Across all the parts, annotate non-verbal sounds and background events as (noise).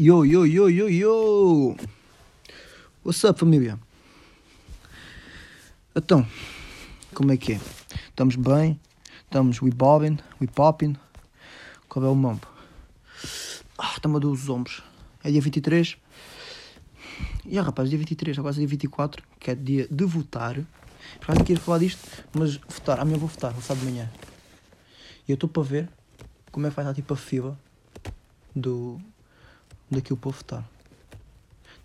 Yo, yo, yo, yo, yo! What's up, família? Então, como é que é? Estamos bem? Estamos we bobbing, we popping? Qual é o mambo? Ah, está-me a doer os ombros. É dia 23? E ah, rapaz, dia 23, agora é dia 24, que é dia de votar. Por acaso queria falar disto, mas votar, amanhã vou votar, vou votar de manhã. E eu estou para ver como é que vai estar tipo a fila do, daquilo para votar.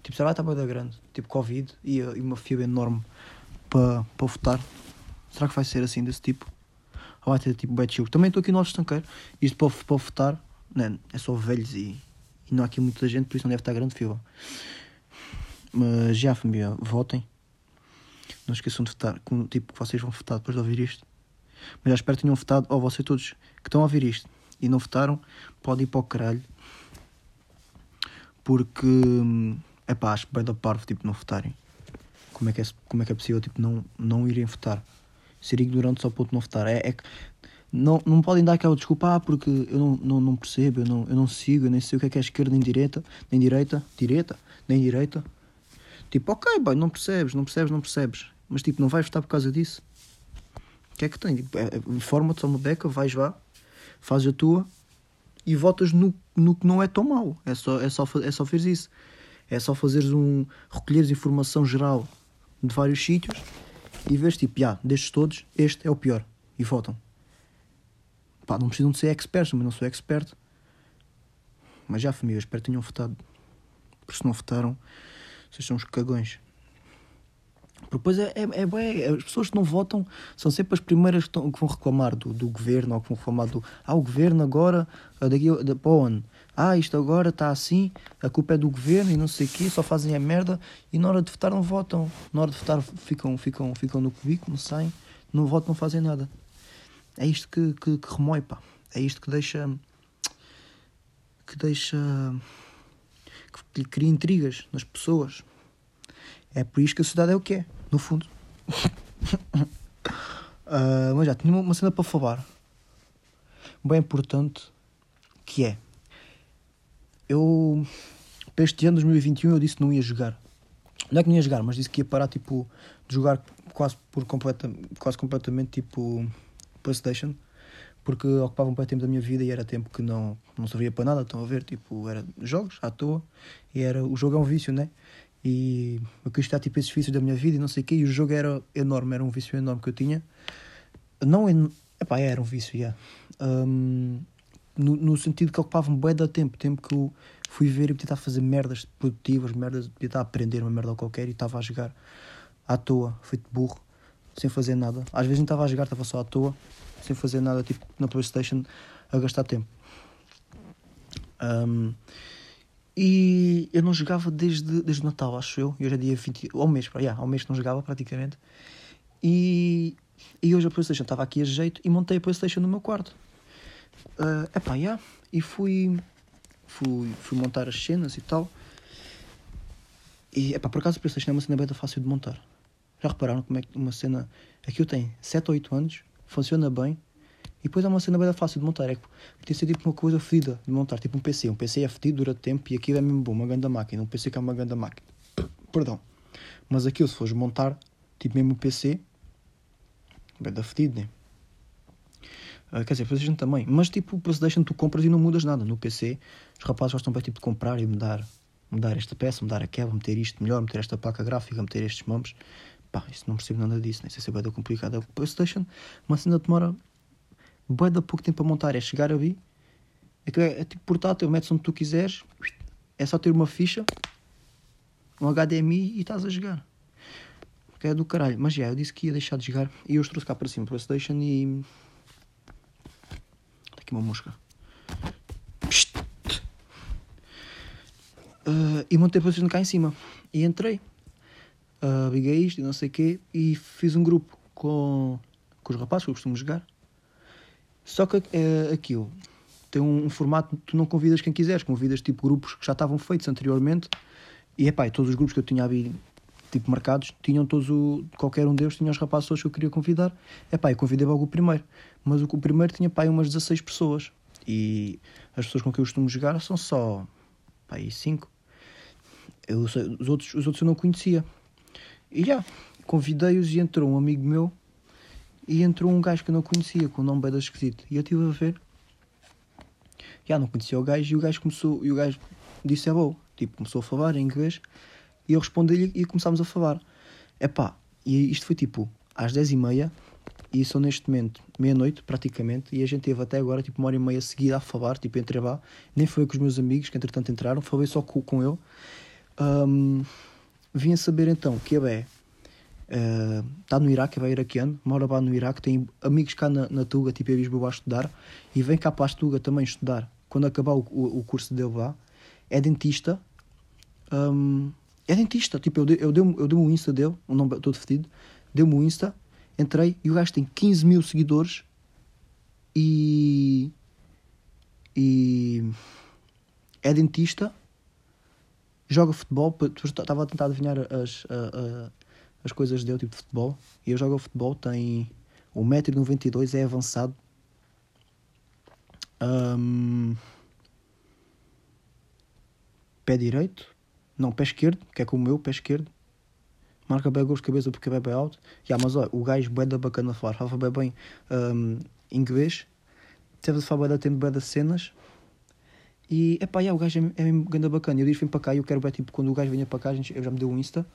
Tipo, será que está bem grande? Tipo, Covid e, e uma fila enorme para, para votar. Será que vai ser assim, desse tipo? Ou vai ter tipo bad chill? Também estou aqui no nosso estanqueiro. Isto para, para votar, né, é só velhos e, e não há aqui muita gente, por isso não deve estar grande fila. Mas já, família, votem. Não esqueçam de votar, como, tipo, vocês vão votar depois de ouvir isto. Mas já espero que tenham votado, ou vocês todos que estão a ouvir isto e não votaram, podem ir para o caralho. Porque, é pá, acho bem da parvo, tipo, não votarem. Como é que é, como é, que é possível, tipo, não, não irem votar? Ser ignorante só ponto não votar. É, é que não, não podem dar aquela desculpa, ah, porque eu não, não, não percebo, eu não, eu não sigo, eu nem sei o que é que é esquerda nem direita, nem direita, direita, nem direita. Tipo, ok, boy, não percebes, não percebes, não percebes. Mas tipo, não vais votar por causa disso. O que é que tem? Tipo, é, Forma-te só uma beca, vais lá, fazes a tua e votas no, no que não é tão mau. É só, é, só, é só fazeres isso. É só fazeres um. recolheres informação geral de vários sítios e vês tipo, já, destes todos, este é o pior. E votam. Pá, não precisam de ser experts, mas não sou expert. Mas já, família, espero que tenham votado. Porque se não votaram, vocês são uns cagões. Depois é, é, é bem, as pessoas que não votam são sempre as primeiras que, que vão reclamar do, do governo ou que vão reclamar do. Ah, o governo agora, daqui da, para? Ah, isto agora está assim, a culpa é do governo e não sei o quê, só fazem a merda e na hora de votar não votam. Na hora de votar ficam, ficam, ficam no cubículo, saem, não votam, não fazem nada. É isto que, que, que pá. É isto que deixa. que deixa. que cria intrigas nas pessoas. É por isso que a sociedade é o que é, no fundo. uh, (laughs) mas já, tinha uma cena para falar. Bem importante, que é... Eu, para este ano, 2021, eu disse que não ia jogar. Não é que não ia jogar, mas disse que ia parar, tipo, de jogar quase, por completa, quase completamente, tipo, Playstation. Porque ocupava um pouco tempo da minha vida e era tempo que não, não servia para nada, estão a ver? Tipo, era jogos à toa. E era, o jogo é um vício, né? E eu quis estar tipo esses vícios da minha vida e não sei o quê, e o jogo era enorme, era um vício enorme que eu tinha. Não, en... Epá, era um vício, yeah. Um, no, no sentido que ocupava-me bem da tempo, tempo que eu fui ver e podia estar a fazer merdas produtivas, merdas, podia estar a aprender uma merda qualquer e estava a jogar à toa, feito burro, sem fazer nada. Às vezes não estava a jogar, estava só à toa, sem fazer nada, tipo na Playstation, a gastar tempo. Um, e eu não jogava desde, desde Natal, acho eu. E hoje é dia 20. Ao mês, yeah, ao mês que não jogava praticamente. E, e hoje a PlayStation estava aqui a jeito e montei a PlayStation no meu quarto. Uh, epá, yeah, e fui, fui, fui montar as cenas e tal. E epá, por acaso a PlayStation é uma cena bem fácil de montar. Já repararam como é que uma cena. Aqui eu tenho 7 ou 8 anos, funciona bem e depois há uma cena bem fácil de montar. É que podia ser tipo uma coisa fedida de montar, tipo um PC. Um PC é fedido, dura tempo e aquilo é mesmo bom, uma grande máquina. Um PC que é uma grande máquina. (coughs) Perdão. Mas aquilo, se fores montar, tipo mesmo um PC, bem da fedido, né? Uh, quer dizer, PlayStation também. Mas tipo, o PlayStation tu compras e não mudas nada. No PC, os rapazes gostam bem tipo, de comprar e mudar, mudar esta peça, mudar aquela, meter isto melhor, meter esta placa gráfica, meter estes mamos. Pá, isso não percebo nada disso, nem sei se é bem complicado. O PlayStation, uma cena demora bué da pouco tempo a montar, é chegar ali, é, é, tipo portátil, metes onde tu quiseres, é só ter uma ficha, um HDMI e estás a jogar. Que é do caralho. Mas já, eu disse que ia deixar de jogar e eu os trouxe cá para cima, o Playstation e. Está aqui uma mosca. Uh, e montei a PlayStation cá em cima. E entrei. Uh, liguei isto e não sei o quê. E fiz um grupo com, com os rapazes que eu costumo jogar. Só que é, aquilo tem um, um, formato tu não convidas quem quiseres, convidas tipo grupos que já estavam feitos anteriormente. E epá, todos os grupos que eu tinha ali tipo marcados, tinham todos o. qualquer um deles tinha os rapazes todos que eu queria convidar. Epá, eu convidei logo o primeiro. Mas o, o primeiro tinha pá, umas 16 pessoas. E as pessoas com quem eu costumo jogar são só pá, aí cinco. Eu, sei- os, outros, os outros eu não conhecia. E já, convidei-os e entrou um amigo meu e entrou um gajo que eu não conhecia, com o nome bem esquisito. E eu estive a ver. Já não conhecia o gajo e o gajo começou, e o gajo disse é bom. Tipo, começou a falar em inglês e eu respondi-lhe e começámos a falar. Epá, e isto foi tipo às 10h30 e são neste momento meia-noite praticamente e a gente teve até agora tipo uma hora e meia seguida a falar, tipo entre lá. Nem foi com os meus amigos que entretanto entraram, falei só com, com. Ahm, vim a saber então que é está no Iraque, é iraquiano, mora lá no Iraque, tem amigos cá na, na Tuga, tipo em Lisboa a estudar, e vem cá para a Tuga também estudar, quando acabar o, o, o curso dele lá, é dentista, hum, é dentista, tipo, eu eu dei, eu o Insta dele, o nome todo fedido, deu-me o Insta, entrei, e o gajo tem 15 mil seguidores, e... e... é dentista, joga futebol, estava a tentar adivinhar as, as coisas dele, tipo de futebol. E eu jogo futebol, tem 1,92m, é avançado. Ahm, pé direito, não, pé esquerdo, que é como o meu, pé esquerdo. Marca bem gols de cabeça porque é bem alto. Yeah, mas olha, o gajo bué da bacana a falar, fala bem bem ahm, inglês. Teve de falar bué da tempo, bué das cenas. E, epá, yeah, o gajo é, é mesmo ganda bacana. Eu disse, vim para cá e eu quero ver, tipo, quando o gajo venha para cá, a gente, eu já me deu um Insta.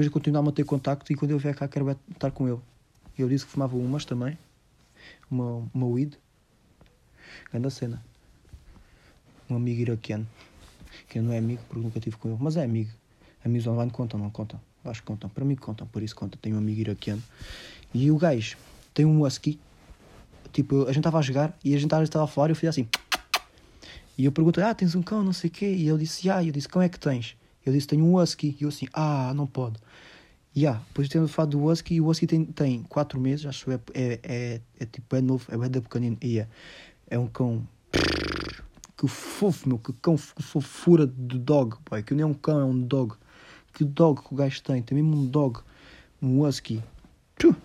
A gente continuar a manter contacto e quando eu vier cá, quero ver, estar com ele. Eu disse que fumava umas também. Uma, uma weed. Ganda cena. Um amigo iraquiano. Que não é amigo porque nunca tive com ele. Mas é amigo. Amigos online contam, não contam? Acho que contam. Para mim contam, por isso contam. Tenho um amigo iraquiano. E o gajo tem um husky. Tipo, a gente estava a jogar e a gente estava a falar e eu fiz assim. E eu perguntei, ah, tens um cão, não sei o quê. E ele disse, ah, e eu disse, cão é que tens? Eu disse, tenho um husky. E eu assim, ah, não pode. E ah, depois temos falado do husky e o husky tem, tem 4 meses, acho que é, é, é, é tipo, é novo, é da pequenino. E é, é um cão... Que fofo, meu, que cão, que fofura de dog, pai. Que nem é um cão, é um dog. Que dog que o gajo tem, tem mesmo um dog. Um husky. Tchuh!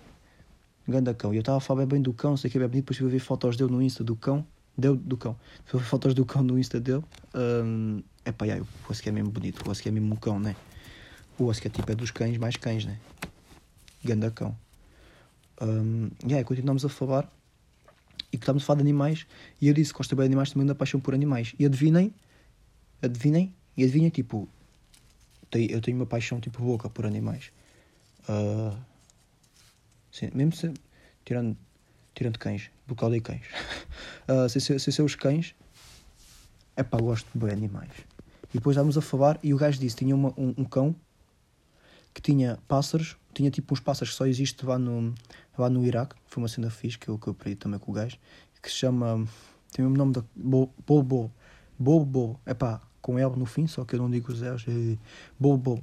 Ganda cão. E eu estava a falar bem do cão, sei que é bem bonito, depois fui ver fotos dele no Insta do cão. Deu do cão. Fotos do cão no Insta dele. Um, é pá, o husky é mesmo bonito, o husky é mesmo um cão, né? O husky é tipo é dos cães mais cães, né? Ganda cão. Um, aí, continuamos a falar e que estamos a falar de animais e eu disse que gosto bem de animais, também da paixão por animais. E adivinhem, adivinhem, e adivinhem, tipo, eu tenho uma paixão tipo louca por animais. Ah, sim, mesmo se, tirando, tirando cães, porque odeio cães. (laughs) Ah, sem, ser, sem ser os cães, é pá, gosto de bem animais. E depois estávamos a falar e o gajo disse: tinha uma- um, um cão que tinha pássaros, tinha tipo uns pássaros que só existe lá no, lá no Iraque. Foi uma cena fixe que eu, que eu aprendi também com o gajo, que se chama. tem o mesmo nome da. Bo- Bobo. Bobo. É pá, com L no fim, só que eu não digo os L's. É Bobo.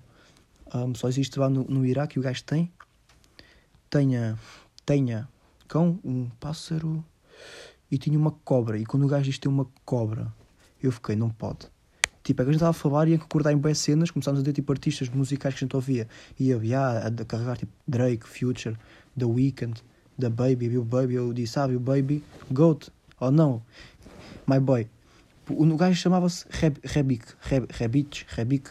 Um, só existe lá no, no Iraque e o gajo tem. Tenha. Tenha cão, um pássaro e tinha uma cobra. E quando o gajo diz tem uma cobra, eu fiquei, não pode. Tipo, é que a gente estava a falar e ia acordar em boas cenas, começámos a ter tipo artistas musicais que a gente ouvia. E eu ia a carregar tipo Drake, Future, The Weeknd, The Baby, Bill Baby. Eu disse, ah, Bill Baby, Goat, ou não, My Boy. O gajo chamava-se Reb- Rebic, Reb- Rebic, Rebic.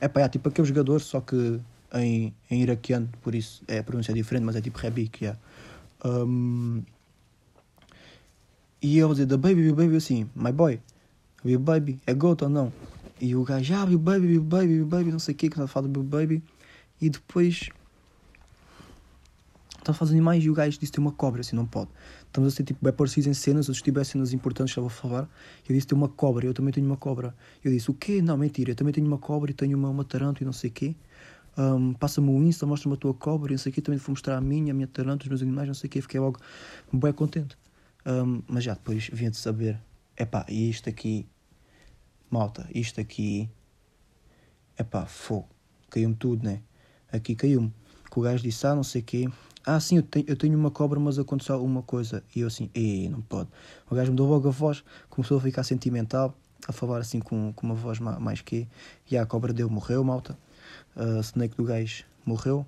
É pá, é tipo aquele jogador, só que em, em iraquiano, por isso é, a pronúncia é diferente, mas é tipo Rebic, yeah. Um, e eu dizer, The Baby, Bill Baby, assim, My Boy, Bill Baby, é Goat ou não? E o gajo, ah, Bill Baby, Bill Baby, Bill Baby, não sei o que, que a falar do Baby. E depois estava a fazer animais e o gajo disse tem uma cobra, assim, não pode. Estamos a ser tipo bem parecidos em cenas, outros tipo cenas importantes estava a falar. Eu disse tem uma cobra, eu também tenho uma cobra. Eu disse o quê? Não, mentira, eu também tenho uma cobra e tenho uma, uma tarântula e não sei o quê. Um, Passa-me o Insta, mostra-me a tua cobra e sei o quê. Também vou mostrar a minha, a minha tarântula, os meus animais, não sei o quê. Fiquei logo bem contente. Um, mas já depois vinha de saber, epá, e isto aqui, malta, isto aqui, epá, fogo, caiu-me tudo, né? Aqui caiu-me. Que o gajo disse, ah, não sei o quê. Ah, sim, eu tenho, eu tenho uma cobra, mas aconteceu uma coisa. E eu assim, ei, não pode. O gajo mudou logo a voz, começou a ficar sentimental, a falar assim com, com uma voz ma- mais que. E a cobra dele morreu, malta. A snake do gajo morreu.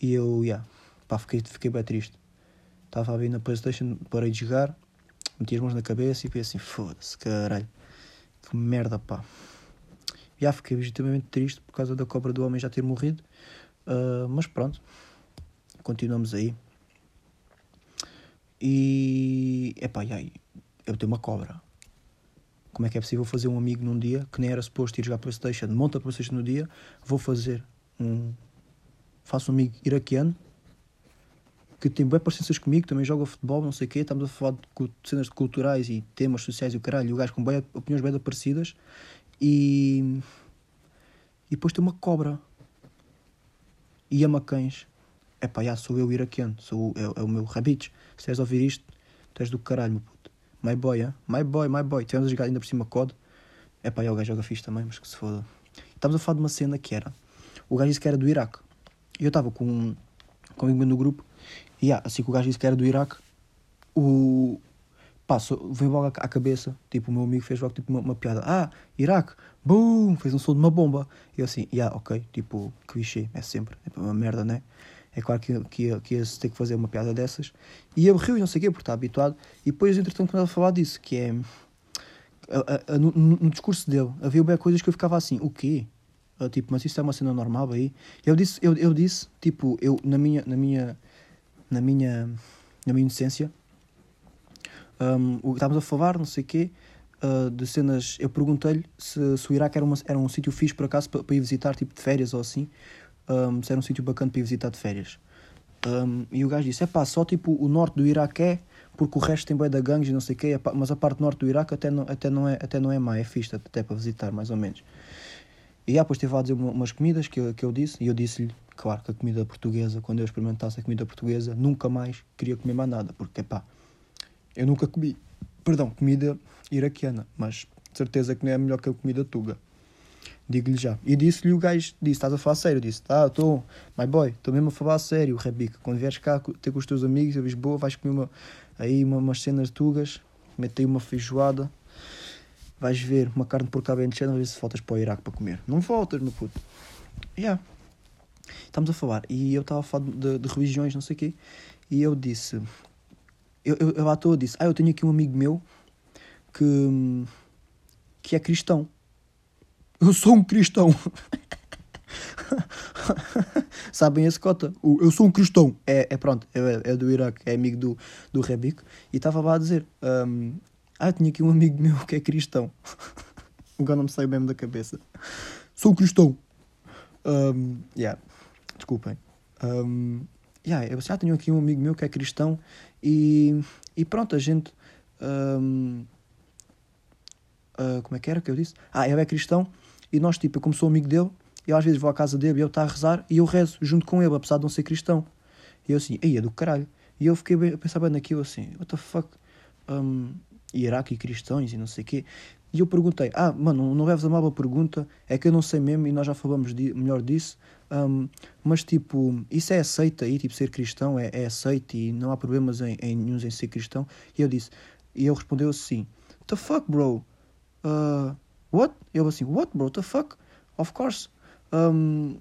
E eu, yeah, pá, fiquei, fiquei bem triste. Estava a ver na Playstation, parei de jogar, meti as mãos na cabeça e pensei assim, foda-se, caralho. Que merda, pá. Já fiquei legitimamente triste por causa da cobra do homem já ter morrido. Uh, mas pronto. Continuamos aí. E. Epá, e aí? Eu tenho uma cobra. Como é que é possível fazer um amigo num dia que nem era suposto ir jogar Playstation, monta Playstation no dia, vou fazer um. Faço um amigo iraquiano que tem bem parecenças comigo, também joga futebol, não sei o quê, estamos a falar de cenas culturais e temas sociais e o caralho, e o gajo com bem, opiniões bem parecidas e. E depois tem uma cobra. E ama cães. É pá, sou eu iraquiano, sou, é, é o meu rabbit. Se és ouvir isto, tu és do caralho. My boy, hein? my boy, my boy. Tivemos a jogar ainda por cima COD. É pá, o gajo joga fixe também, mas que se foda. Estávamos a falar de uma cena que era. O gajo disse que era do Iraque. E eu estava com, com um amigo no grupo. E yeah, assim que o gajo disse que era do Iraque, o. Pá, veio logo à cabeça. Tipo, o meu amigo fez logo tipo, uma, uma piada. Ah, Iraque, boom, fez um som de uma bomba. E eu assim, yeah, ok, tipo, clichê, é sempre. É uma merda, né? É claro que, que, que ia ter que fazer uma piada dessas. E eu rio e não sei o quê, porque está habituado. E depois, entretanto, quando a falar disso, que é. A, a, no, no, discurso dele, havia bem coisas que eu ficava assim, o quê? Tipo, mas isso é uma cena normal aí? Eu disse, eu, eu disse, tipo, eu, na minha, na minha, na minha, na minha inocência, um, estávamos a falar, não sei o quê, uh, de cenas. Eu perguntei-lhe se, se o Iraque era, uma, era um sítio fixe por acaso para, para ir visitar, tipo de férias ou assim um, se era um sítio bacana para ir visitar de férias. Um, e o gajo disse: é pá, só tipo o norte do Iraque é, porque o resto tem bem da gangues e não sei o quê, mas a parte norte do Iraque até não, até não, é, até não é má, é fixe até para visitar, mais ou menos. E depois esteve a dizer umas comidas que eu, que eu disse, e eu disse-lhe, claro, que a comida portuguesa, quando eu experimentasse a comida portuguesa, nunca mais queria comer mais nada, porque pá, eu nunca comi, perdão, comida iraquiana, mas de certeza que não é melhor que a comida tuga. Digo-lhe já. E disse-lhe o gajo, disse, estás a falar sério? Disse, tá, estou, my boy, estou mesmo a falar sério, Rebica. Quando vieres cá ter com os teus amigos a Lisboa, vais comer uma, aí uma, umas cenas tugas, mete uma feijoada, vais ver uma carne por bem cheia, ver se faltas para o Iraque para comer. Não faltas, meu puto. Yeah. Estamos a falar, e eu estava a falar de, de, religiões, não sei o quê, e eu disse, eu, eu, eu à toa disse, ah, eu tenho aqui um amigo meu que, que é cristão. Eu sou um cristão. Sabem esse cota? O eu sou um cristão. É, é pronto, é, é do Iraque, é amigo do, do Rebico. E estava lá a dizer: um, Ah, tinha aqui um amigo meu que é cristão. (laughs) Agora não me saiu mesmo da cabeça. Sou um cristão. Um, yeah. Desculpem. Um, yeah, eu já ah, tenho aqui um amigo meu que é cristão e, e pronto, a gente. Um, uh, como é que era que eu disse? Ah, ele é cristão e nós, tipo, eu como sou amigo dele, eu às vezes vou à casa dele e ele está a rezar e eu rezo junto com ele, apesar de não ser cristão. E eu assim, aí é do caralho. E eu fiquei bem, a pensar bem naquilo assim, what the fuck? Um, Iraque e cristãos e não sei o quê. E eu perguntei, ah, mano, não leves a mal a pergunta, é que eu não sei mesmo e nós já falamos de, melhor disso, um, mas tipo, isso é aceito aí, tipo, ser cristão é, é aceito e não há problemas em, em nenhum em ser cristão. E eu disse, e ele respondeu assim, what the fuck, bro? Uh, What? Eu assim, what, bro? The fuck? Of course. Um,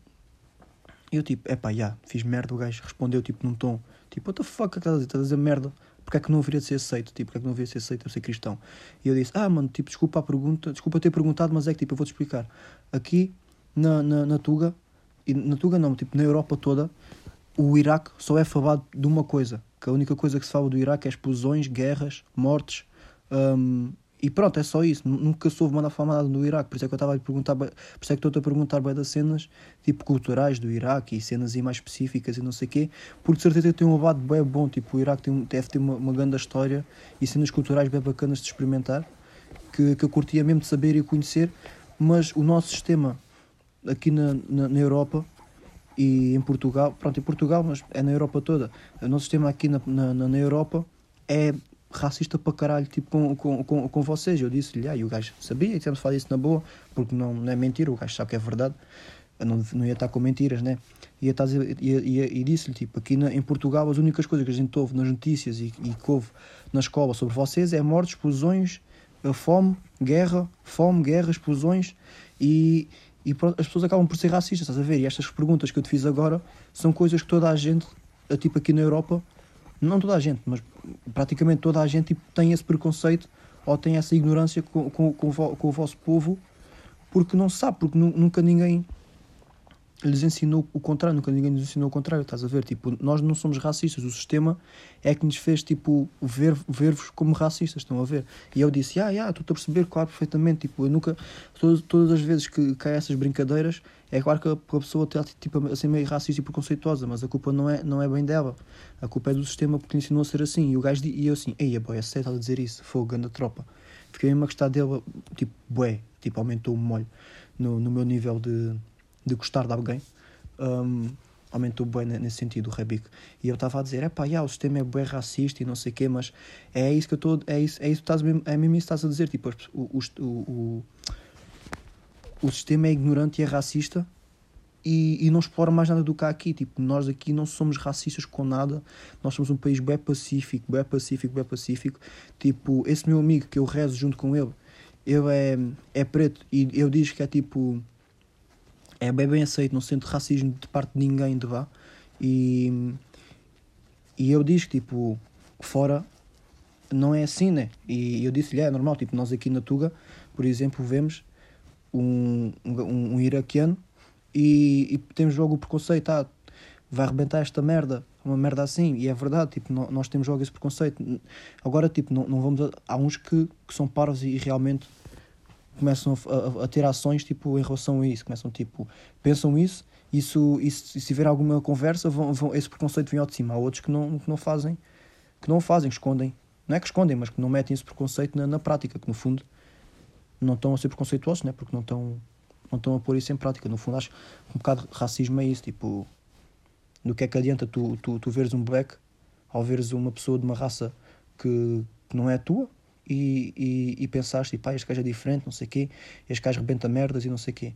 eu tipo, epá, já, yeah, fiz merda. O gajo respondeu tipo num tom, tipo, what the fuck, estás a dizer? Estás a dizer merda? Porque é que não haveria de ser aceito? Tipo, porque é que não haveria de ser aceito eu ser cristão? E eu disse, ah, mano, tipo, desculpa a pergunta, desculpa ter perguntado, mas é que tipo, eu vou-te explicar. Aqui na, na, na Tuga, e na Tuga não, tipo, na Europa toda, o Iraque só é falado de uma coisa, que a única coisa que se fala do Iraque é explosões, guerras, mortes, um, e pronto, é só isso. Nunca soube mandar falar nada do Iraque. Por isso é que eu estava a perguntar, por isso é que estou-te a perguntar bem das cenas tipo culturais do Iraque e cenas aí mais específicas e não sei o quê. Porque de certeza tem um abado bem bom. Tipo, o Iraque tem, deve ter uma, uma grande história e cenas culturais bem bacanas de experimentar que, que eu curtia mesmo de saber e conhecer. Mas o nosso sistema aqui na, na, na Europa e em Portugal, pronto, em Portugal, mas é na Europa toda. O nosso sistema aqui na, na, na Europa é racista para caralho tipo, com, com, com, com vocês. Eu disse-lhe, ah, e o gajo sabia, e temos falar isso na boa, porque não, não é mentira, o gajo sabe que é verdade. Eu não, não ia estar com mentiras, né? Ia, ia, e disse-lhe, tipo, aqui na, em Portugal as únicas coisas que a gente ouve nas notícias e, e que ouve na escola sobre vocês é mortes, explosões, fome, guerra, fome, guerra, explosões e, e as pessoas acabam por ser racistas, estás a ver? E estas perguntas que eu te fiz agora são coisas que toda a gente, tipo aqui na Europa, não toda a gente, mas praticamente toda a gente tipo, tem esse preconceito ou têm essa ignorância com, com, com, o com o vosso povo porque não sabe, porque nu- nunca ninguém lhes ensinou o contrário, nunca ninguém nos ensinou o contrário, estás a ver? Tipo, nós não somos racistas, o sistema é que nos fez, tipo, ver- ver-vos como racistas, estão a ver? E eu disse, ah, yeah, estou a perceber, claro, perfeitamente, tipo, eu nunca, todas, todas as vezes que caem essas brincadeiras, é claro que a, pessoa está, tipo, a ser meio racista e preconceituosa, mas a culpa não é, não é bem dela, a culpa é do sistema porque ensinou a ser assim, e o gajo, e eu assim, ei, boy, é sério, estás a dizer isso, fogo, anda tropa. Fiquei mesmo a gostar dele, tipo, bué, tipo, aumentou o molho no, no meu nível de, de gostar de alguém. Um, aumentou bem nesse sentido o Rebic. E eu estava a dizer, é pá, yeah, o sistema é bem racista e não sei o quê, mas é isso que eu estou, é isso, é isso estás mesmo, é mesmo isso que estás a dizer, tipo, o, o, o, o sistema é ignorante e é racista e, e não explora mais nada do que há aqui, tipo, nós aqui não somos racistas com nada, nós somos um país bem pacífico, bem pacífico, bem pacífico, tipo, esse meu amigo que eu rezo junto com ele, ele é, é preto e eu digo que é tipo é bem aceito, não sente racismo de parte de ninguém de vá. E, e eu disse tipo, fora não é assim, né? E eu disse-lhe, é normal, tipo, nós aqui na Tuga, por exemplo, vemos um, um, um iraquiano e, e temos logo o preconceito, ah, vai arrebentar esta merda, uma merda assim, e é verdade, tipo, nó- nós temos logo esse preconceito. Agora, tipo, não, não vamos a, há uns que, que são parvos e, realmente começam a, a- a ter ações tipo em relação a isso, começam tipo, pensam isso, isso, e se tiver alguma conversa, vão, vão, esse preconceito vem ao de cima. Há outros que não, que não fazem, que não fazem, que escondem. Não é que escondem, mas que não metem esse preconceito na, na prática, que no fundo não estão a ser preconceituosos, né? porque não estão, não estão a pôr isso em prática. No fundo, acho que um bocado de racismo é isso, tipo, do que é que adianta tu, tu, tu veres um black ao veres uma pessoa de uma raça que, que não é a tua e, e, e pensares, tipo, ah, este gajo é diferente, não sei o quê, este gajo rebenta merdas e não sei o quê.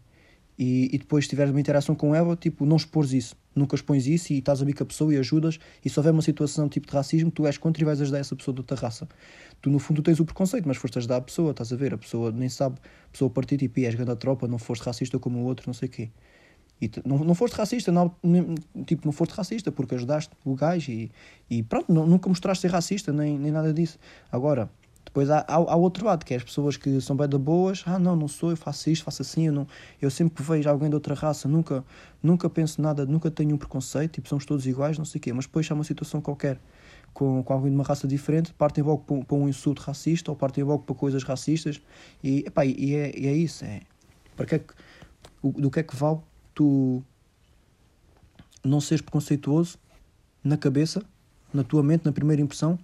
E, e depois, se tiveres uma interação com ela, tipo, não expores isso, nunca expões isso e estás a com a pessoa e ajudas. E se houver uma situação tipo de racismo, tu és contra e vais ajudar essa pessoa de outra raça. Tu, no fundo, tens o preconceito, mas foste ajudar a pessoa, estás a ver? A pessoa nem sabe, a pessoa partir tipo, "Ih, és grande tropa, não foste racista como o outro, não sei o quê. E não, não foste racista, não, tipo, não foste racista porque ajudaste o gajo e, e pronto, não- nunca mostraste ser racista, nem, nem nada disso. Agora, depois há, há, há outro lado, que é as pessoas que são bem da boas, ah não, não sou, eu faço isto, faço assim, eu, não, eu sempre que vejo alguém de outra raça, nunca, nunca penso nada, nunca tenho um preconceito, tipo, somos todos iguais, não sei o quê, mas depois há uma situação qualquer com, com alguém de uma raça diferente, partem logo para, um- para um insulto racista ou partem logo para coisas racistas e, epá, e, é, e é isso, é, para que é que, o- do que é que vale tu não seres preconceituoso na cabeça, na tua mente, na primeira impressão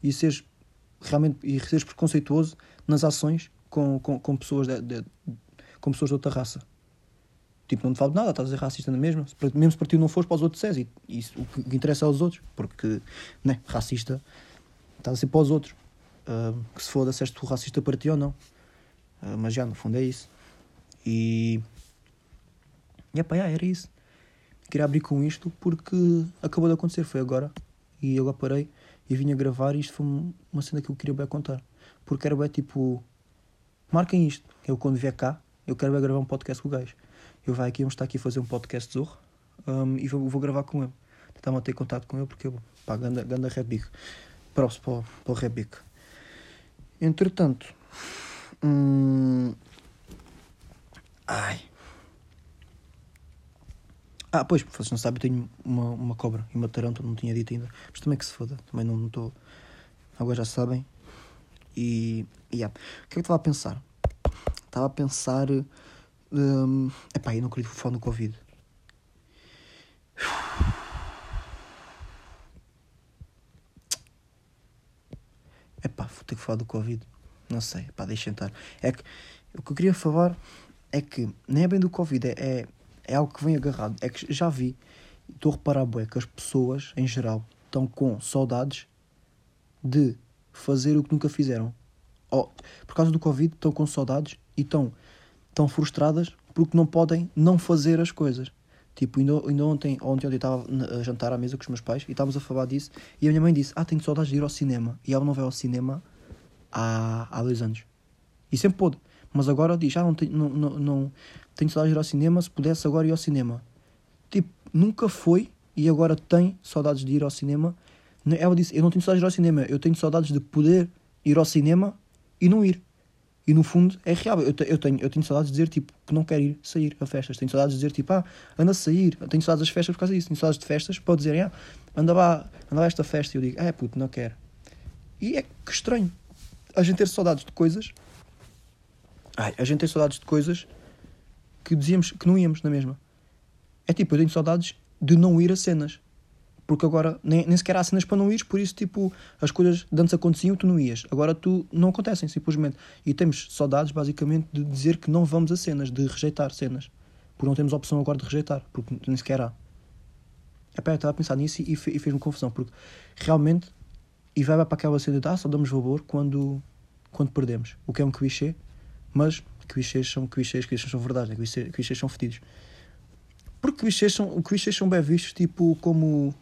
e seres realmente e seres preconceituoso nas ações com, com, com pessoas de, de- com pessoas de outra raça. Tipo, não te falo de nada, estás a ser racista na mesma. Mesmo se para ti não fores, para os outros és. E, e o que interessa é aos outros. Porque, né, racista, estás a ser para os outros. Ah, que se foda se és tu racista para ti ou não. Ah, mas já, no fundo é isso. E. E epá, já, era isso. Queria abrir com isto porque acabou de acontecer, foi agora. E eu agora parei e vim a gravar e isto foi um- uma cena que eu queria bem contar. Porque era bem tipo. Marquem isto. Eu quando vier cá, eu quero bem gravar um podcast com o gajo. Eu vai aqui, vamos estar aqui a fazer um podcast de zorro um, e vou, vou gravar com ele. Tentar manter contato com ele porque pá, ganda, ganda Rebic. Props para, para o Rebic. Entretanto. Hum, ai. Ah, pois, vocês não sabem, tenho uma, uma cobra e uma tarântula, não tinha dito ainda. Mas também que se foda, também não estou. Agora já sabem. E. yeah. O que é que eu estava a pensar? Estava a pensar. Hum, epá, eu não acredito que vou falar no Covid. Epá, vou ter que falar do Covid. Não sei, epá, deixa estar. É que o que eu queria falar é que nem é bem do Covid, é, é, é algo que vem agarrado. É que já vi, estou a reparar, bué, que as pessoas, em geral, estão com saudades de fazer o que nunca fizeram. Ou, por causa do Covid, estão com saudades e estão, estão frustradas porque não podem não fazer as coisas. Tipo, ainda, ainda ontem, ontem eu estava a jantar à mesa com os meus pais e estávamos a falar disso e a minha mãe disse, ah, tenho saudades de ir ao cinema. E ela não vai ao cinema há, há dois anos. E sempre pôde. Mas agora diz, ah, não tenho, não, não, não, tenho saudades de ir ao cinema, se pudesse agora ir ao cinema. Tipo, nunca foi e agora tem saudades de ir ao cinema. Ela disse, eu não tenho saudades de ir ao cinema, eu tenho saudades de poder ir ao cinema e não ir. E no fundo é real. Eu, te, eu, tenho, eu tenho saudades de dizer tipo que não quero ir sair a festas. Tenho saudades de dizer tipo, ah, anda a sair. Tenho saudades das festas por causa disso. Tenho saudades de festas para dizerem, ah, anda lá, anda lá esta festa. E eu digo, ah, puto, não quero. E é que estranho. A gente ter saudades de coisas. Ai, a gente ter saudades de coisas que dizíamos que não íamos na mesma. É tipo, eu tenho saudades de não ir a cenas. Porque agora nem, nem sequer há cenas para não ir, por isso, tipo, as coisas de antes aconteciam, tu não ias. Agora tu não acontecem, simplesmente. E temos saudades, basicamente, de dizer que não vamos a cenas, de rejeitar cenas. Porque não temos opção agora de rejeitar, porque nem sequer há. Epá, eu estava a pensar nisso e, e fez-me confusão, porque realmente, e vai para aquela cena de ah, só damos valor quando, quando perdemos. O que é um clichê, mas clichês são clichês, clichês são verdade, né? clichês, clichês são fedidos. Porque clichês são, clichês são bem vistos, tipo, como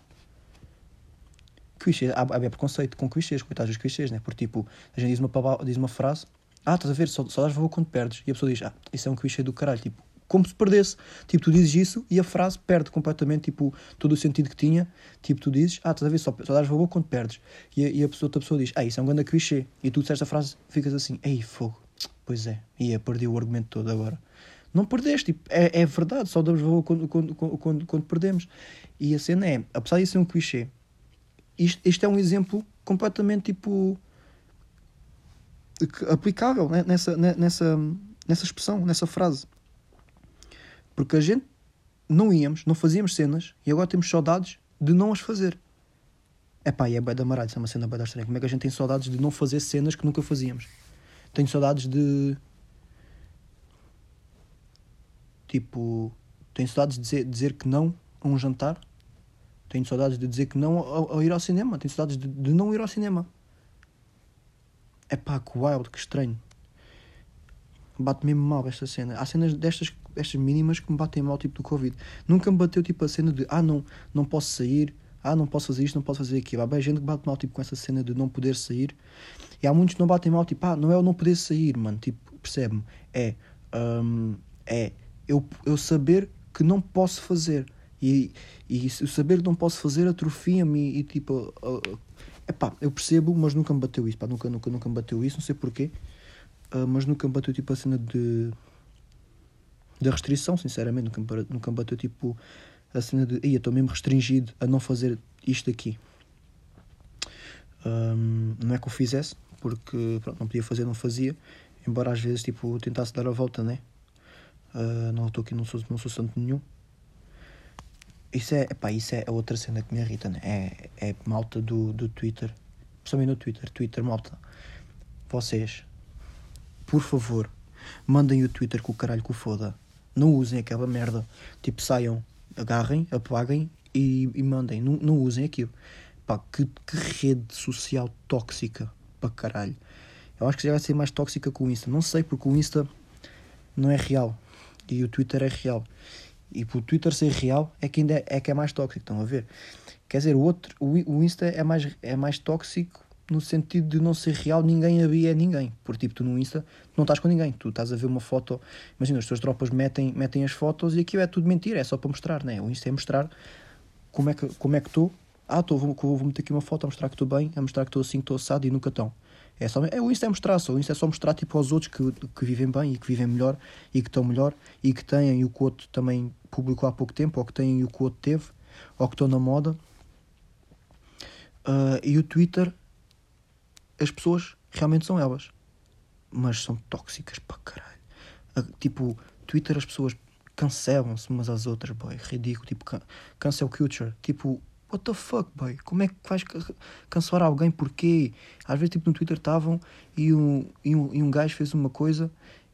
clichês, há, há preconceito com clichês, coitados dos clichês, né? Porque tipo, a gente diz uma, diz uma frase, ah, estás a ver, só, só dás valor quando perdes. E a pessoa diz, ah, isso é um clichê do caralho, tipo, como se perdesse. Tipo, tu dizes isso e a frase perde completamente, tipo, todo o sentido que tinha. Tipo, tu dizes, ah, estás a ver, só, só dás valor quando perdes. E, e a pessoa, outra pessoa diz, ah, isso é um grande clichê. E tu disseste a frase, ficas assim, ei, fogo. Pois é, e perdi o argumento todo agora. Não perdeste, tipo, é, é verdade, só damos valor quando, quando, quando, quando perdemos. E a cena é, apesar de ser um clichê, isto, isto é um exemplo completamente tipo aplicável né? nessa, nessa, nessa expressão, nessa frase. Porque a gente não íamos, não fazíamos cenas e agora temos saudades de não as fazer. É pá, e é bem da maralho, isso é uma cena bem da estranha. Como é que a gente tem saudades de não fazer cenas que nunca fazíamos? Tenho saudades de. Tipo. Tenho saudades de dizer, dizer que não a um jantar tenho saudades de dizer que não ao, ao ir ao cinema. Tenho saudades de, de, não ir ao cinema. É pá, que wild, que estranho. Bate mesmo mal esta cena. Há cenas destas, destas mínimas que me batem mal, tipo do Covid. Nunca me bateu tipo a cena de ah, não, não posso sair, ah, não posso fazer isto, não posso fazer aquilo. Há bem gente que bate mal tipo com essa cena de não poder sair. E há muitos que não batem mal, tipo, ah, não é o não poder sair, mano. Tipo, percebe-me? É, um, é eu, eu saber que não posso fazer. E, e o saber que não posso fazer atrofia-me e, tipo. Uh, uh, epá, eu percebo, mas nunca me bateu isso. Pá, nunca, nunca, nunca me bateu isso, não sei porquê. Uh, mas nunca me bateu tipo a cena de. da restrição, sinceramente. Nunca me, nunca me bateu tipo a cena de. Ia, estou mesmo restringido a não fazer isto aqui. Um, não é que eu fizesse, porque pronto, não podia fazer, não fazia. Embora às vezes tipo, tentasse dar a volta, né? Uh, não estou aqui, não sou, não sou santo nenhum. Isso é, epá, isso é a outra cena que me irrita, né? É, é malta do, do Twitter, principalmente no Twitter, Twitter, malta. Vocês, por favor, mandem o Twitter com o caralho que o foda. Não usem aquela merda. Tipo, saiam, agarrem, apaguem e, e mandem. Não, não usem aquilo. Pá, que, que rede social tóxica para caralho. Eu acho que já vai ser mais tóxica que o Insta. Não sei, porque o Insta não é real. E o Twitter é real. E por Twitter ser real é que ainda é, é que é mais tóxico, estão a ver? Quer dizer, o outro, o, Insta é mais, é mais tóxico no sentido de não ser real, ninguém havia ninguém. Porque tipo, tu no Insta não estás com ninguém, tu estás a ver uma foto, imagina, as tuas tropas metem, metem as fotos e aquilo é tudo mentira, é só para mostrar, né? O Insta é mostrar como é que como é que estou. Ah, tô, vou, vou meter aqui uma foto a mostrar que estou bem, a mostrar que estou assim, que estou assado e nunca estão. É só, é, o Insta é mostrar só, o Insta é só mostrar tipo, aos outros que, que vivem bem e que vivem melhor e que estão melhor e que têm o que o outro também publicou há pouco tempo, ou que têm o que o outro teve, ou que estão na moda. Uh, e o Twitter, as pessoas realmente são elas, mas são tóxicas para caralho. Uh, tipo, Twitter as pessoas cancelam-se umas às outras, boy, ridículo, tipo, cancel culture, tipo, what the fuck, boy? Como é que vais cancelar alguém? Porquê? Às vezes, tipo, no Twitter estavam e um, e, um, e um gajo fez uma coisa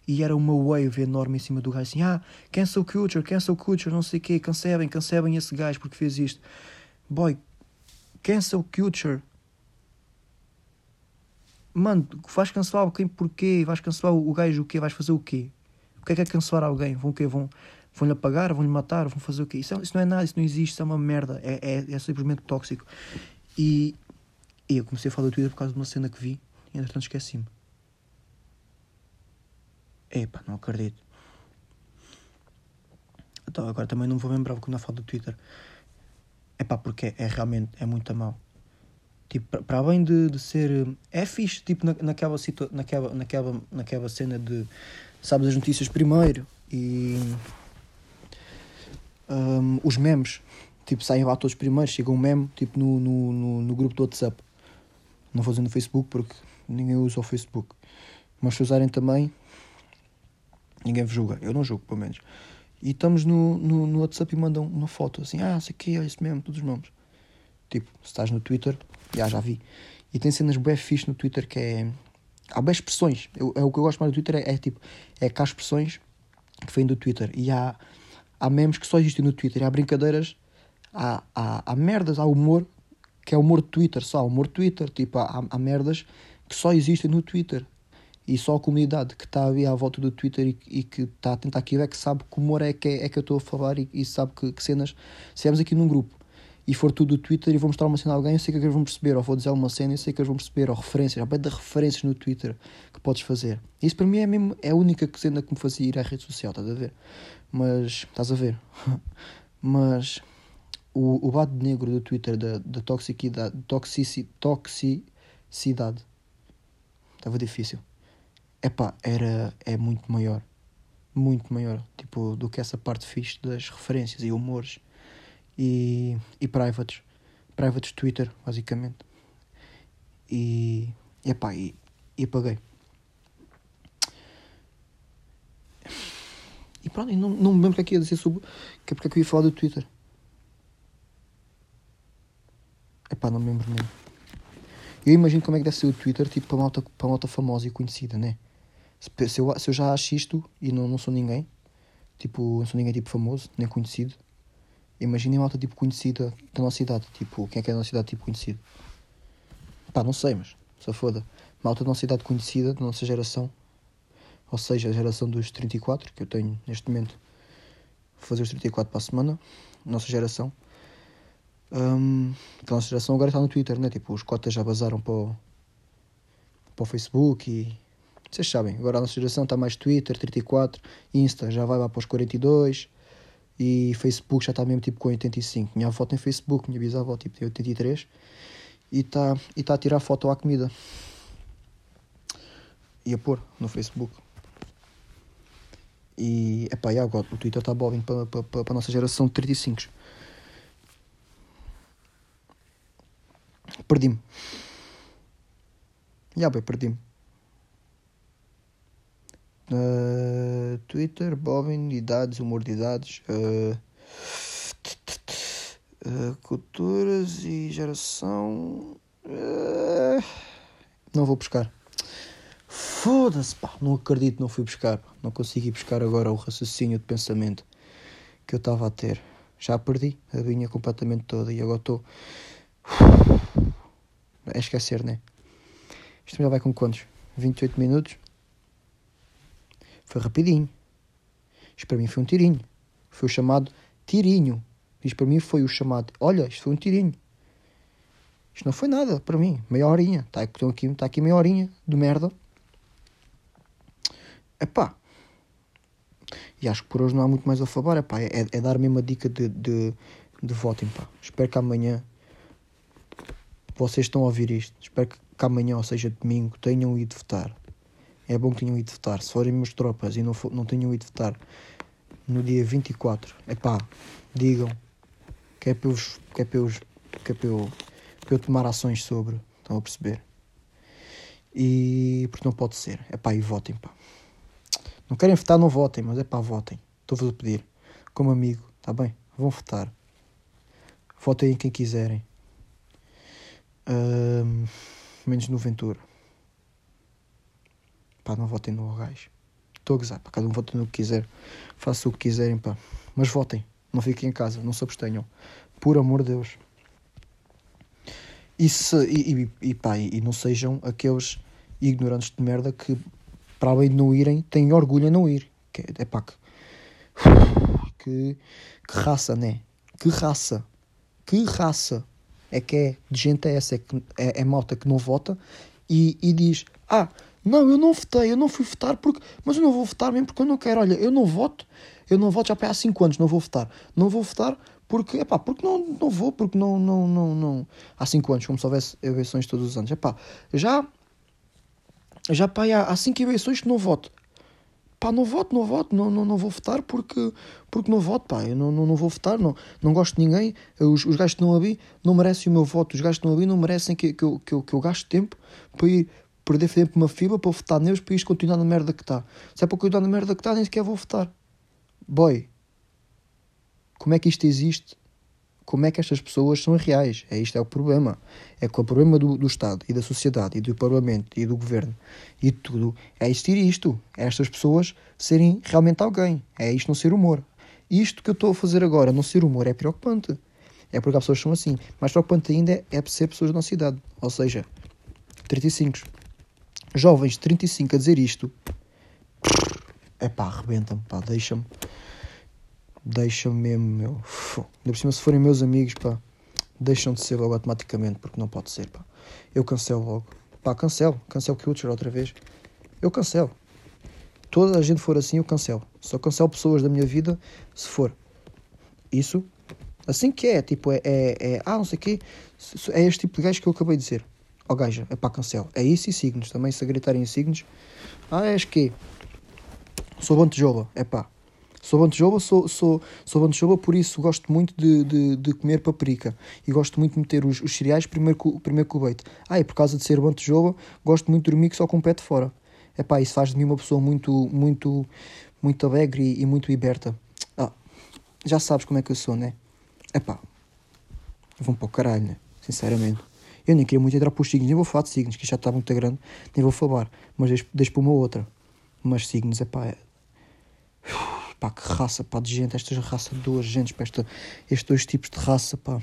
e era uma wave enorme em cima do gajo assim: ah, cancel culture, cancel culture, não sei o quê, cancelem, cancelem esse gajo porque fez isto. Boy, cancel culture. Mano, vais cancelar alguém porquê? Vais cancelar o gajo o quê? Vais fazer o quê? O que é que é cancelar alguém? Vão o quê? Vão vão-lhe apagar, vão-lhe matar, vão fazer o quê? Isso, é, isso não é nada, isso não existe, isso é uma merda, é, é, é simplesmente tóxico. E, e eu comecei a falar do Twitter por causa de uma cena que vi e entretanto esqueci-me. Epá, não acredito. Então, agora também não vou lembrar quando eu falo do Twitter. Epá, porque é, é realmente, é muito mal. Tipo, para além de, de ser. É fixe, tipo, na, naquela, situa naquela, naquela, naquela cena de. Sabes as notícias primeiro e. Um, os memes. Tipo, saem lá todos primeiros, chega um meme, tipo, no, no, no, no grupo do WhatsApp. Não vou dizer no Facebook porque ninguém usa o Facebook. Mas se usarem também, ninguém vos julga. Eu não julgo, pelo menos. E estamos no, no, no WhatsApp e mandam uma foto assim, ah, sei que é isso mesmo, todos os nomes. Tipo, se estás no Twitter, já, já vi. E tem cenas bem fixe no Twitter que é. Há bem expressões. Eu, é, o que eu gosto mais do Twitter é, é tipo. É que há expressões que vêm do Twitter. E há, há memes que só existem no Twitter. Há brincadeiras, há, há, há merdas, há humor, que é humor de Twitter só. Humor de Twitter. Tipo, há, há merdas que só existem no Twitter. E só a comunidade que está ali à volta do Twitter e, e que está a tentar aquilo é que sabe que humor é que, é, é que eu estou a falar e, e sabe que, que cenas. Se estivermos aqui num grupo e for tudo do Twitter e vou mostrar uma cena a alguém, eu sei que eles vão perceber, ou vou dizer uma cena, eu sei que eles vão perceber, ou referências, há de referências no Twitter que podes fazer. Isso para mim é mesmo é a única cena que me fazia ir à rede social, estás a ver? Mas, estás a ver? (laughs) Mas o, o lado negro do Twitter da, da toxicidade, toxici, toxicidade estava difícil. Epá, era, é muito maior. Muito maior. Tipo, do que essa parte fixe das referências e humores e, e privates. Privates Twitter, basicamente. E, epá, e, e apaguei. E pronto, e não, não me lembro o que é que ia dizer sobre. Que é porque é que eu ia falar do Twitter. Epá, não me lembro mesmo. Eu imagino como é que deve ser o Twitter, tipo, para malta, para malta famosa e conhecida, né? Se, se, eu, se eu já acho isto e não, não sou ninguém, tipo, não sou ninguém tipo famoso, nem conhecido, Imaginem malta tipo conhecida da nossa idade. Tipo, quem é que é da nossa idade tipo conhecido? Pá, não sei, mas só foda. Malta da nossa idade conhecida, da nossa geração. Ou seja, a geração dos 34, que eu tenho neste momento. Vou fazer os 34 para a semana. Nossa geração. Um, a nossa geração agora está no Twitter, né? Tipo, os cotas já vazaram para o, para o Facebook e. Vocês sabem, agora a nossa geração está mais Twitter, 34, Insta já vai lá para os 42 e Facebook já está mesmo tipo com 85. Minha avó tem Facebook, minha bisavó tipo tem 83 e está e tá a tirar foto à comida e a pôr no Facebook. E epá, e agora o Twitter está bobbing para, para, para a nossa geração de 35. Perdi-me. Já, bem, perdi-me. Uh, Twitter, Bobin, idades, humor de idades, uh, uh, culturas e geração. não vou buscar. Foda-se, pá, não acredito, não fui buscar. Pá. Não consegui buscar agora o raciocínio de pensamento que eu estava a ter. Já perdi a vinha completamente toda e agora estou. É esquecer, né? Isto já vai com quantos? 28 minutos? Foi rapidinho. Isto para mim foi um tirinho. Foi o chamado tirinho. Isto para mim foi o chamado. Olha, isto foi um tirinho. Isto não foi nada para mim. Meia horinha. Está aqui, está aqui meia horinha de merda. Epá. E acho que por hoje não há muito mais a falar. Epá, é, é dar mesmo a dica de, de, de votem. Pá. Espero que amanhã vocês estão a ouvir isto. Espero que amanhã, ou seja, domingo, tenham ido votar é bom que tenham ido votar. Se forem meus tropas e não, for, não tenham ido votar no dia 24, é pá, digam que é para eu, que é para eu, que é para eu, para eu tomar ações sobre. Estão a perceber? E porque não pode ser. É pá, e votem, pá. Não querem votar, não votem, mas é pá, votem. Estou-vos a pedir, como amigo, está bem? Vão votar. Votem em quem quiserem. Um, menos no Ventura. Pá, não votem no gajo. Estou a gozar, pá, cada um vota no que quiser. Façam o que quiserem, pá. Mas votem. Não fiquem em casa, não se abstenham. Por amor de Deus. E, se, e, e, e, pá, e não sejam aqueles ignorantes de merda que, para além de não irem, têm orgulho em não ir. Que, é pá, que, (sighs) que, que raça, né? Que raça. Que raça é que é de gente é essa? É, que, é, é malta que não vota e, e diz: Ah, não, eu não votei, eu não fui votar, porque, mas eu não vou votar mesmo porque eu não quero. Olha, eu não voto, eu não voto já para há 5 anos, não vou votar. Não vou votar Porque, epá, porque não, não vou, porque não, não, não, não. Há 5 anos, como se houvesse eleições todos os anos. Epá, já, já pá, há 5 eleições que não voto. Pá, não voto, não voto, não, não, não vou votar porque, porque não voto, pá, eu não, não, não vou votar, não, não gosto de ninguém. Os, os gajos que estão ali não merecem o meu voto, os gajos que estão ali não merecem que, que, eu, que, eu, que eu gaste tempo para ir perder tempo numa fila para votar neles para isto continuar na merda que está. Se é para continuar na merda que está, nem sequer vou votar. Boy, como é que isto existe? Como é que estas pessoas são reais? É isto é o problema. É que o problema do, do Estado e da sociedade e do Parlamento e do Governo e tudo é existir isto. É estas pessoas serem realmente alguém. É isto não ser humor. Isto que eu estou a fazer agora, não ser humor, é preocupante. É porque as pessoas são assim. Mais preocupante ainda é ser pessoas da nossa idade. Ou seja, 35. Jovens de 35 a dizer isto. É pá, arrebenta-me, pá, deixa-me deixam mesmo, meu. Ainda por cima, se forem meus amigos, pá, deixam de ser logo automaticamente, porque não pode ser, pá. Eu cancelo logo. Pá, cancelo. Cancelo Culture outra vez. Eu cancelo. Toda a gente for assim, eu cancelo. Só cancelo pessoas da minha vida se for. Isso, assim que é, tipo, é, é, é ah, não sei o quê, é este tipo de gajo que eu acabei de dizer. Ó oh, gaja, é pá, cancelo. É isso e signos, também se gritarem em signos. Ah, és que? Sou bom tijolo, é pá Sou bantejoba, sou, sou, sou bantejoba, por isso gosto muito de, de, de, comer paprika. E gosto muito de meter os, os cereais primeiro, primeiro com o leite. Ah, e por causa de ser bantejoba, gosto muito de dormir só com o pé de fora. É pá, isso faz de mim uma pessoa muito, muito, muito alegre e, e muito liberta. Ah, já sabes como é que eu sou, né? É pá, vão para o caralho, né? Sinceramente. Eu nem queria muito entrar para os signos, nem vou falar de signos, que já está muito grande, nem vou falar, mas deixo, deixo para uma outra. Mas signos, é pá, é pá, que raça, pá, de gente, estas raças de duas gentes, pá, esta, estes dois tipos de raça, pá.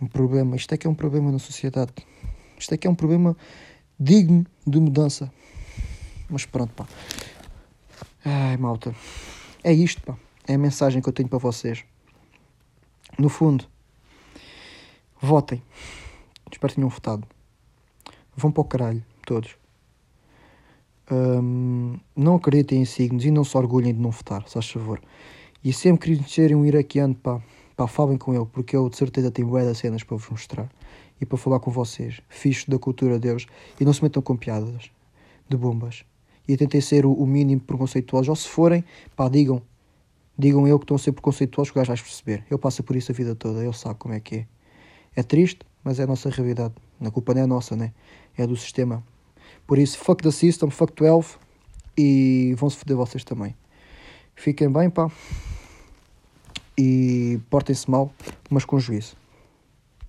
É um problema, isto é que é um problema na sociedade. Isto é que é um problema digno de mudança. Mas pronto, pá. Ai, malta. É isto, pá. É a mensagem que eu tenho para vocês. No fundo, votem. Espero que tenham votado. Vão para o caralho, todos. Um, não acreditem em signos e não se orgulhem de não votar, se faz favor. E sempre que conhecerem um iraquiano, pá, pá, falem com ele, porque eu de certeza tenho boas cenas para vos mostrar e para falar com vocês, fixe da cultura deles, e não se metam com piadas de bombas. E tentem ser o, o mínimo preconceituosos, ou se forem, pá, digam, digam eu que estão a ser preconceituosos, que o gajo vai perceber. Eu passo por isso a vida toda, ele sabe como é que é. É triste, mas é a nossa realidade. A culpa não é nossa, né? É do sistema. Por isso, fuck the system, fuck 12 e vão-se foder vocês também. Fiquem bem, pá. E portem-se mal, mas com juízo.